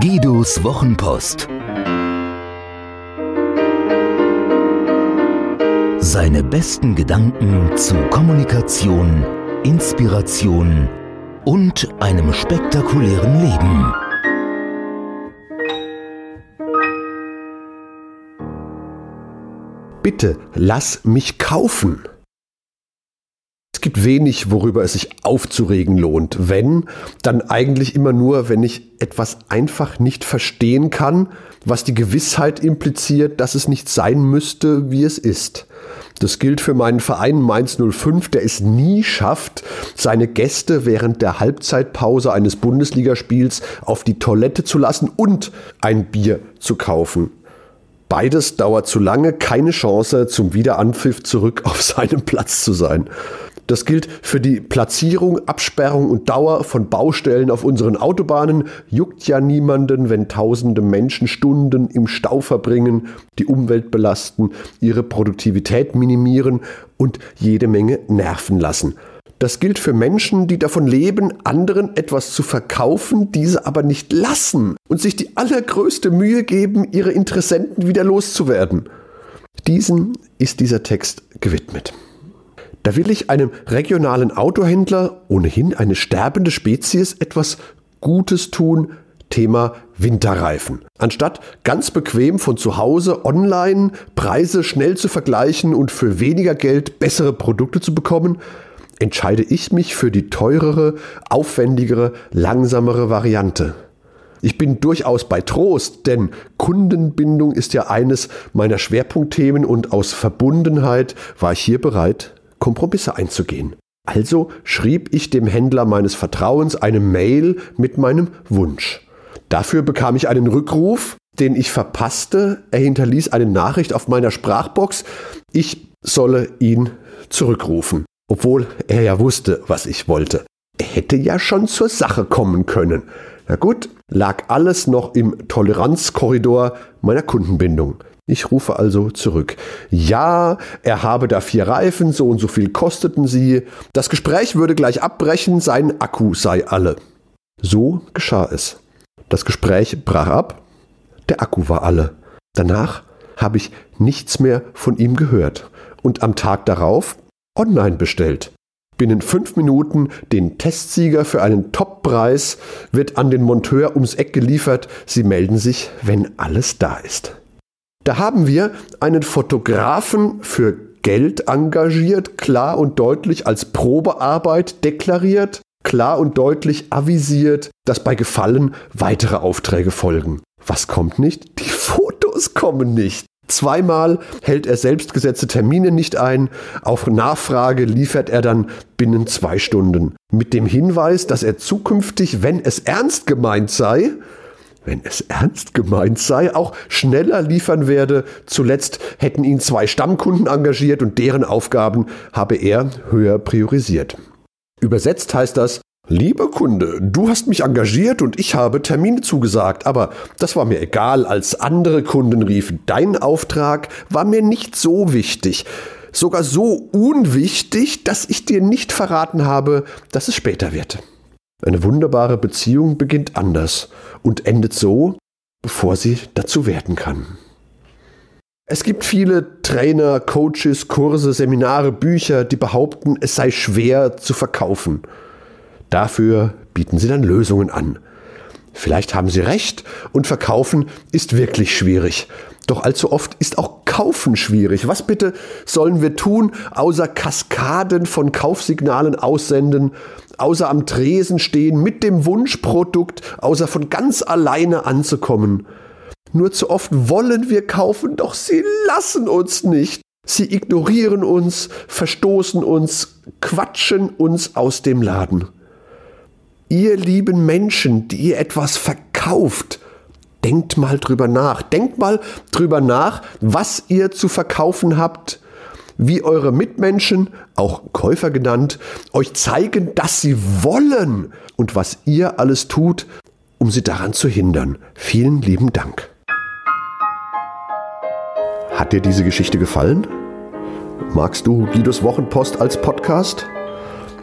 Guidos Wochenpost. Seine besten Gedanken zu Kommunikation, Inspiration und einem spektakulären Leben. Bitte lass mich kaufen. Es gibt wenig, worüber es sich aufzuregen lohnt. Wenn, dann eigentlich immer nur, wenn ich etwas einfach nicht verstehen kann, was die Gewissheit impliziert, dass es nicht sein müsste, wie es ist. Das gilt für meinen Verein Mainz 05, der es nie schafft, seine Gäste während der Halbzeitpause eines Bundesligaspiels auf die Toilette zu lassen und ein Bier zu kaufen. Beides dauert zu lange, keine Chance, zum Wiederanpfiff zurück auf seinem Platz zu sein. Das gilt für die Platzierung, Absperrung und Dauer von Baustellen auf unseren Autobahnen. Juckt ja niemanden, wenn tausende Menschen Stunden im Stau verbringen, die Umwelt belasten, ihre Produktivität minimieren und jede Menge nerven lassen. Das gilt für Menschen, die davon leben, anderen etwas zu verkaufen, diese aber nicht lassen und sich die allergrößte Mühe geben, ihre Interessenten wieder loszuwerden. Diesen ist dieser Text gewidmet. Da will ich einem regionalen Autohändler, ohnehin eine sterbende Spezies, etwas Gutes tun, Thema Winterreifen. Anstatt ganz bequem von zu Hause online Preise schnell zu vergleichen und für weniger Geld bessere Produkte zu bekommen, entscheide ich mich für die teurere, aufwendigere, langsamere Variante. Ich bin durchaus bei Trost, denn Kundenbindung ist ja eines meiner Schwerpunktthemen und aus Verbundenheit war ich hier bereit, Kompromisse einzugehen. Also schrieb ich dem Händler meines Vertrauens eine Mail mit meinem Wunsch. Dafür bekam ich einen Rückruf, den ich verpasste. Er hinterließ eine Nachricht auf meiner Sprachbox. Ich solle ihn zurückrufen obwohl er ja wusste, was ich wollte. Er hätte ja schon zur Sache kommen können. Na gut, lag alles noch im Toleranzkorridor meiner Kundenbindung. Ich rufe also zurück. Ja, er habe da vier Reifen, so und so viel kosteten sie. Das Gespräch würde gleich abbrechen, sein Akku sei alle. So geschah es. Das Gespräch brach ab, der Akku war alle. Danach habe ich nichts mehr von ihm gehört. Und am Tag darauf online bestellt. Binnen fünf Minuten den Testsieger für einen Toppreis wird an den Monteur ums Eck geliefert. Sie melden sich, wenn alles da ist. Da haben wir einen Fotografen für Geld engagiert, klar und deutlich als Probearbeit deklariert, klar und deutlich avisiert, dass bei Gefallen weitere Aufträge folgen. Was kommt nicht? Die Fotos kommen nicht. Zweimal hält er selbstgesetzte Termine nicht ein. Auf Nachfrage liefert er dann binnen zwei Stunden. Mit dem Hinweis, dass er zukünftig, wenn es ernst gemeint sei, wenn es ernst gemeint sei, auch schneller liefern werde. Zuletzt hätten ihn zwei Stammkunden engagiert und deren Aufgaben habe er höher priorisiert. Übersetzt heißt das, Lieber Kunde, du hast mich engagiert und ich habe Termine zugesagt, aber das war mir egal, als andere Kunden riefen. Dein Auftrag war mir nicht so wichtig. Sogar so unwichtig, dass ich dir nicht verraten habe, dass es später wird. Eine wunderbare Beziehung beginnt anders und endet so, bevor sie dazu werden kann. Es gibt viele Trainer, Coaches, Kurse, Seminare, Bücher, die behaupten, es sei schwer zu verkaufen. Dafür bieten sie dann Lösungen an. Vielleicht haben sie recht und verkaufen ist wirklich schwierig. Doch allzu oft ist auch Kaufen schwierig. Was bitte sollen wir tun, außer Kaskaden von Kaufsignalen aussenden, außer am Tresen stehen mit dem Wunschprodukt, außer von ganz alleine anzukommen? Nur zu oft wollen wir kaufen, doch sie lassen uns nicht. Sie ignorieren uns, verstoßen uns, quatschen uns aus dem Laden. Ihr lieben Menschen, die ihr etwas verkauft, denkt mal drüber nach. Denkt mal drüber nach, was ihr zu verkaufen habt, wie eure Mitmenschen, auch Käufer genannt, euch zeigen, dass sie wollen und was ihr alles tut, um sie daran zu hindern. Vielen lieben Dank. Hat dir diese Geschichte gefallen? Magst du Guidos Wochenpost als Podcast?